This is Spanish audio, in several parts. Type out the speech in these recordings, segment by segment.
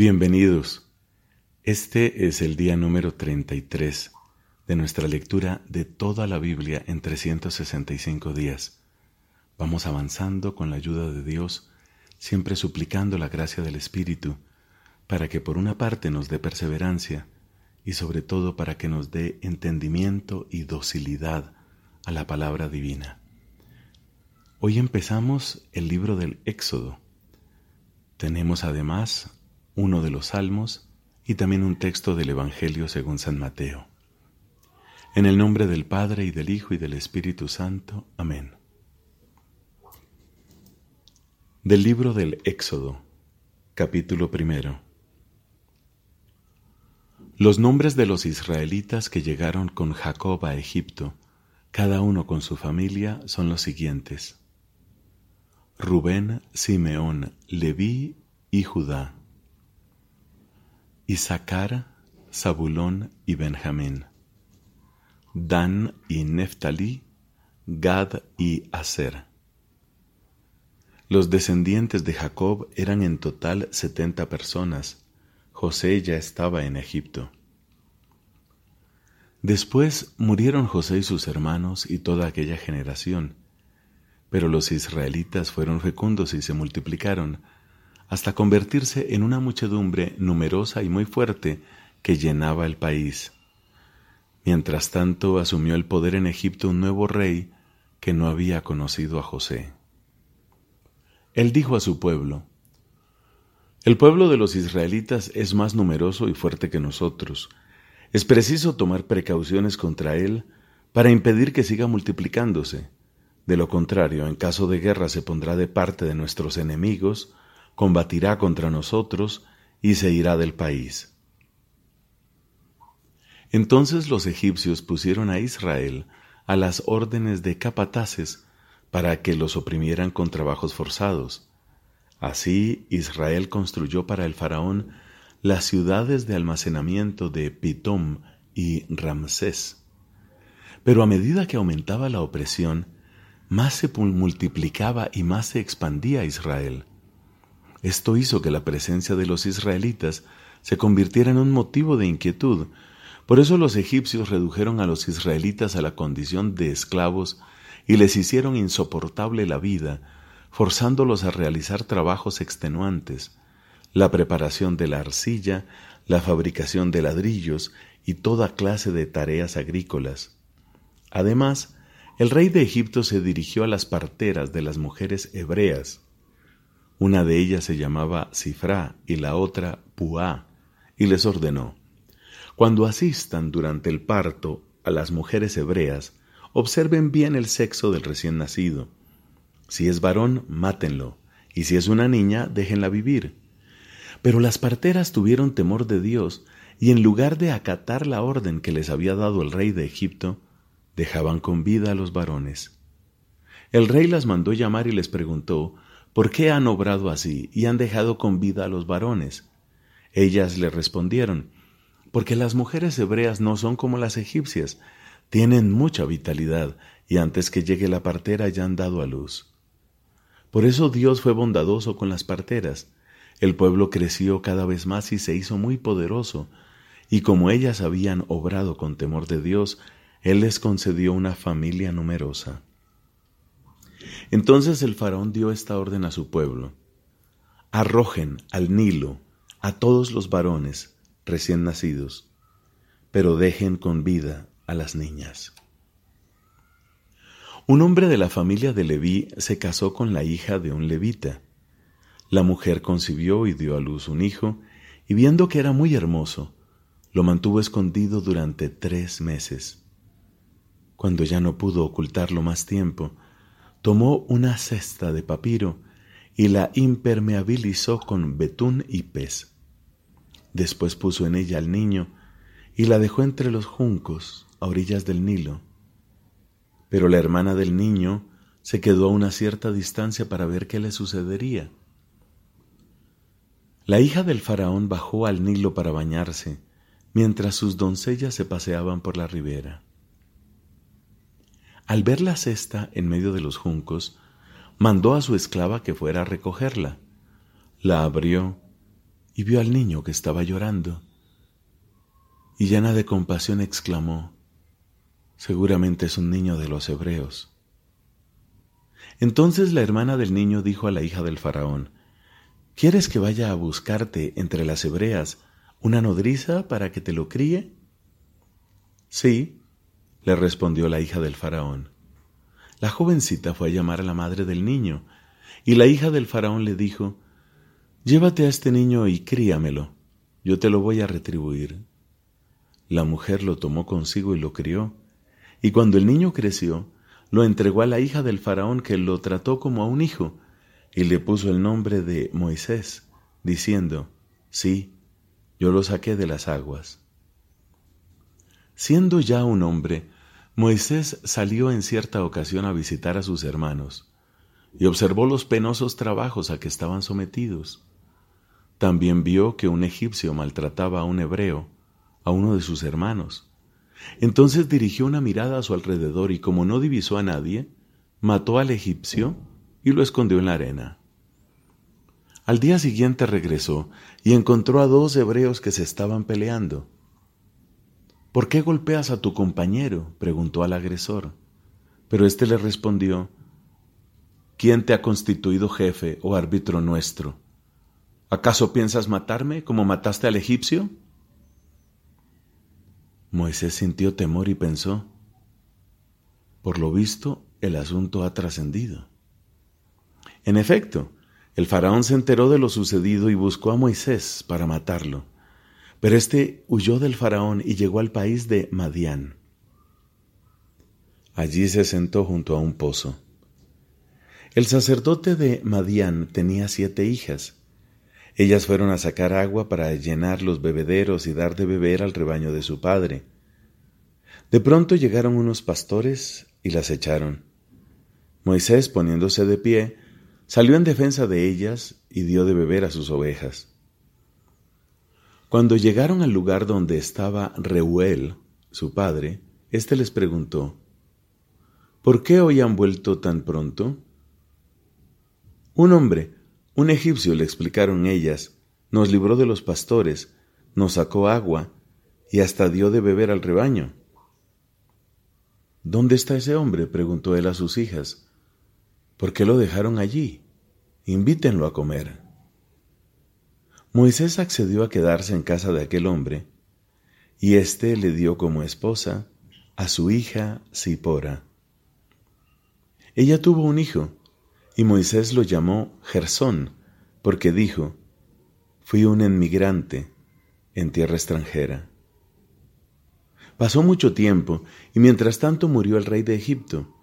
Bienvenidos. Este es el día número 33 de nuestra lectura de toda la Biblia en 365 días. Vamos avanzando con la ayuda de Dios, siempre suplicando la gracia del Espíritu, para que por una parte nos dé perseverancia y sobre todo para que nos dé entendimiento y docilidad a la palabra divina. Hoy empezamos el libro del Éxodo. Tenemos además uno de los salmos y también un texto del Evangelio según San Mateo. En el nombre del Padre y del Hijo y del Espíritu Santo. Amén. Del libro del Éxodo, capítulo primero. Los nombres de los israelitas que llegaron con Jacob a Egipto, cada uno con su familia, son los siguientes. Rubén, Simeón, Leví y Judá. Isaacar, Zabulón y Benjamín, Dan y Neftalí, Gad y Aser. Los descendientes de Jacob eran en total setenta personas. José ya estaba en Egipto. Después murieron José y sus hermanos y toda aquella generación. Pero los israelitas fueron fecundos y se multiplicaron, hasta convertirse en una muchedumbre numerosa y muy fuerte que llenaba el país. Mientras tanto asumió el poder en Egipto un nuevo rey que no había conocido a José. Él dijo a su pueblo, El pueblo de los israelitas es más numeroso y fuerte que nosotros. Es preciso tomar precauciones contra él para impedir que siga multiplicándose. De lo contrario, en caso de guerra se pondrá de parte de nuestros enemigos, combatirá contra nosotros y se irá del país. Entonces los egipcios pusieron a Israel a las órdenes de capataces para que los oprimieran con trabajos forzados. Así Israel construyó para el faraón las ciudades de almacenamiento de Pitom y Ramsés. Pero a medida que aumentaba la opresión, más se multiplicaba y más se expandía Israel. Esto hizo que la presencia de los israelitas se convirtiera en un motivo de inquietud. Por eso los egipcios redujeron a los israelitas a la condición de esclavos y les hicieron insoportable la vida, forzándolos a realizar trabajos extenuantes, la preparación de la arcilla, la fabricación de ladrillos y toda clase de tareas agrícolas. Además, el rey de Egipto se dirigió a las parteras de las mujeres hebreas, una de ellas se llamaba Cifra y la otra Puá, y les ordenó, Cuando asistan durante el parto a las mujeres hebreas, observen bien el sexo del recién nacido. Si es varón, mátenlo, y si es una niña, déjenla vivir. Pero las parteras tuvieron temor de Dios, y en lugar de acatar la orden que les había dado el rey de Egipto, dejaban con vida a los varones. El rey las mandó llamar y les preguntó ¿Por qué han obrado así y han dejado con vida a los varones? Ellas le respondieron, porque las mujeres hebreas no son como las egipcias, tienen mucha vitalidad y antes que llegue la partera ya han dado a luz. Por eso Dios fue bondadoso con las parteras. El pueblo creció cada vez más y se hizo muy poderoso, y como ellas habían obrado con temor de Dios, Él les concedió una familia numerosa. Entonces el faraón dio esta orden a su pueblo. Arrojen al Nilo a todos los varones recién nacidos, pero dejen con vida a las niñas. Un hombre de la familia de Leví se casó con la hija de un levita. La mujer concibió y dio a luz un hijo, y viendo que era muy hermoso, lo mantuvo escondido durante tres meses. Cuando ya no pudo ocultarlo más tiempo, tomó una cesta de papiro y la impermeabilizó con betún y pez. Después puso en ella al niño y la dejó entre los juncos a orillas del Nilo. Pero la hermana del niño se quedó a una cierta distancia para ver qué le sucedería. La hija del faraón bajó al Nilo para bañarse, mientras sus doncellas se paseaban por la ribera. Al ver la cesta en medio de los juncos, mandó a su esclava que fuera a recogerla. La abrió y vio al niño que estaba llorando. Y llena de compasión exclamó, seguramente es un niño de los hebreos. Entonces la hermana del niño dijo a la hija del faraón, ¿Quieres que vaya a buscarte entre las hebreas una nodriza para que te lo críe? Sí, le respondió la hija del faraón. La jovencita fue a llamar a la madre del niño, y la hija del faraón le dijo, Llévate a este niño y críamelo, yo te lo voy a retribuir. La mujer lo tomó consigo y lo crió, y cuando el niño creció, lo entregó a la hija del faraón que lo trató como a un hijo, y le puso el nombre de Moisés, diciendo, Sí, yo lo saqué de las aguas. Siendo ya un hombre, Moisés salió en cierta ocasión a visitar a sus hermanos, y observó los penosos trabajos a que estaban sometidos. También vio que un egipcio maltrataba a un hebreo, a uno de sus hermanos. Entonces dirigió una mirada a su alrededor y como no divisó a nadie, mató al egipcio y lo escondió en la arena. Al día siguiente regresó y encontró a dos hebreos que se estaban peleando. ¿Por qué golpeas a tu compañero? preguntó al agresor. Pero éste le respondió, ¿quién te ha constituido jefe o árbitro nuestro? ¿Acaso piensas matarme como mataste al egipcio? Moisés sintió temor y pensó, por lo visto, el asunto ha trascendido. En efecto, el faraón se enteró de lo sucedido y buscó a Moisés para matarlo, pero éste huyó del faraón y llegó al país de Madián. Allí se sentó junto a un pozo. El sacerdote de Madián tenía siete hijas. Ellas fueron a sacar agua para llenar los bebederos y dar de beber al rebaño de su padre. De pronto llegaron unos pastores y las echaron. Moisés, poniéndose de pie, salió en defensa de ellas y dio de beber a sus ovejas. Cuando llegaron al lugar donde estaba Reuel, su padre, éste les preguntó, ¿Por qué hoy han vuelto tan pronto? Un hombre, un egipcio, le explicaron ellas, nos libró de los pastores, nos sacó agua y hasta dio de beber al rebaño. ¿Dónde está ese hombre? preguntó él a sus hijas. ¿Por qué lo dejaron allí? Invítenlo a comer. Moisés accedió a quedarse en casa de aquel hombre, y éste le dio como esposa a su hija Zipora. Ella tuvo un hijo, y Moisés lo llamó Gersón, porque dijo, fui un inmigrante en tierra extranjera. Pasó mucho tiempo, y mientras tanto murió el rey de Egipto,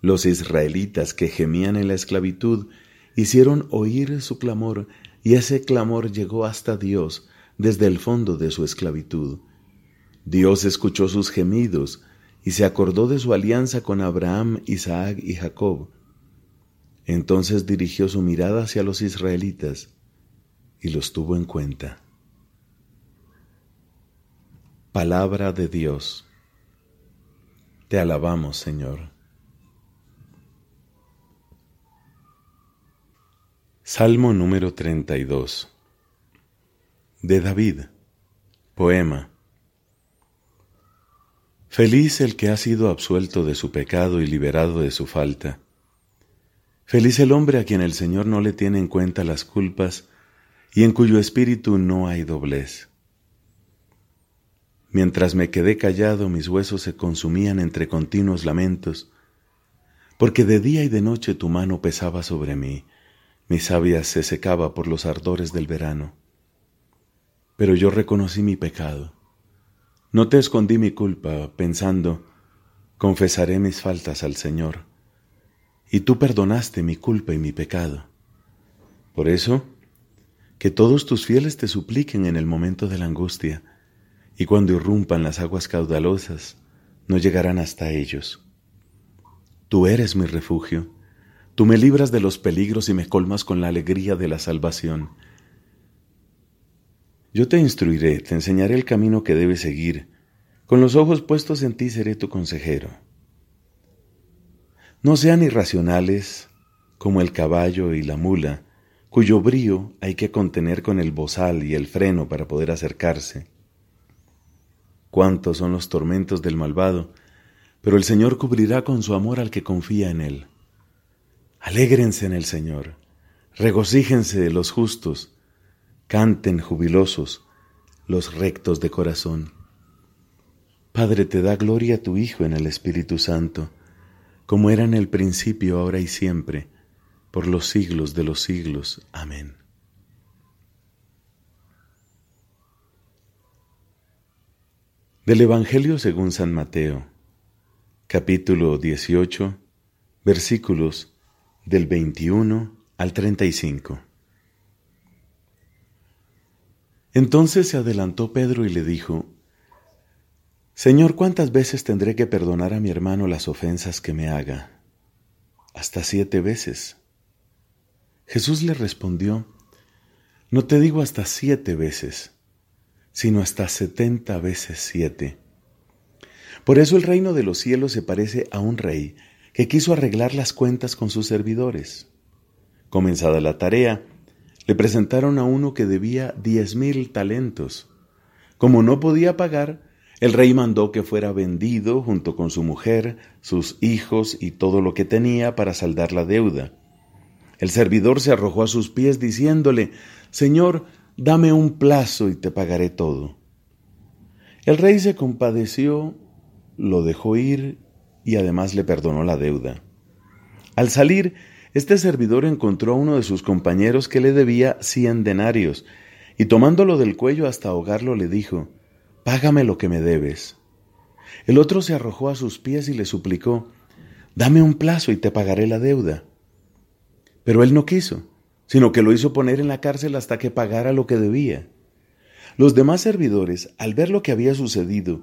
los israelitas que gemían en la esclavitud hicieron oír su clamor, y ese clamor llegó hasta Dios desde el fondo de su esclavitud. Dios escuchó sus gemidos y se acordó de su alianza con Abraham, Isaac y Jacob. Entonces dirigió su mirada hacia los israelitas y los tuvo en cuenta. Palabra de Dios. Te alabamos, Señor. Salmo número 32 de David. Poema. Feliz el que ha sido absuelto de su pecado y liberado de su falta. Feliz el hombre a quien el Señor no le tiene en cuenta las culpas y en cuyo espíritu no hay doblez. Mientras me quedé callado, mis huesos se consumían entre continuos lamentos, porque de día y de noche tu mano pesaba sobre mí mi savia se secaba por los ardores del verano. Pero yo reconocí mi pecado. No te escondí mi culpa, pensando, confesaré mis faltas al Señor. Y tú perdonaste mi culpa y mi pecado. Por eso, que todos tus fieles te supliquen en el momento de la angustia, y cuando irrumpan las aguas caudalosas, no llegarán hasta ellos. Tú eres mi refugio Tú me libras de los peligros y me colmas con la alegría de la salvación. Yo te instruiré, te enseñaré el camino que debes seguir. Con los ojos puestos en ti seré tu consejero. No sean irracionales como el caballo y la mula cuyo brío hay que contener con el bozal y el freno para poder acercarse. Cuántos son los tormentos del malvado, pero el Señor cubrirá con su amor al que confía en él. Alégrense en el Señor, regocíjense los justos, canten jubilosos los rectos de corazón. Padre, te da gloria a tu Hijo en el Espíritu Santo, como era en el principio, ahora y siempre, por los siglos de los siglos. Amén. Del Evangelio según San Mateo, capítulo 18, versículos del 21 al 35. Entonces se adelantó Pedro y le dijo, Señor, ¿cuántas veces tendré que perdonar a mi hermano las ofensas que me haga? Hasta siete veces. Jesús le respondió, No te digo hasta siete veces, sino hasta setenta veces siete. Por eso el reino de los cielos se parece a un rey que quiso arreglar las cuentas con sus servidores. Comenzada la tarea, le presentaron a uno que debía diez mil talentos. Como no podía pagar, el rey mandó que fuera vendido junto con su mujer, sus hijos y todo lo que tenía para saldar la deuda. El servidor se arrojó a sus pies diciéndole, Señor, dame un plazo y te pagaré todo. El rey se compadeció, lo dejó ir y además le perdonó la deuda. Al salir, este servidor encontró a uno de sus compañeros que le debía cien denarios, y tomándolo del cuello hasta ahogarlo le dijo, Págame lo que me debes. El otro se arrojó a sus pies y le suplicó, Dame un plazo y te pagaré la deuda. Pero él no quiso, sino que lo hizo poner en la cárcel hasta que pagara lo que debía. Los demás servidores, al ver lo que había sucedido,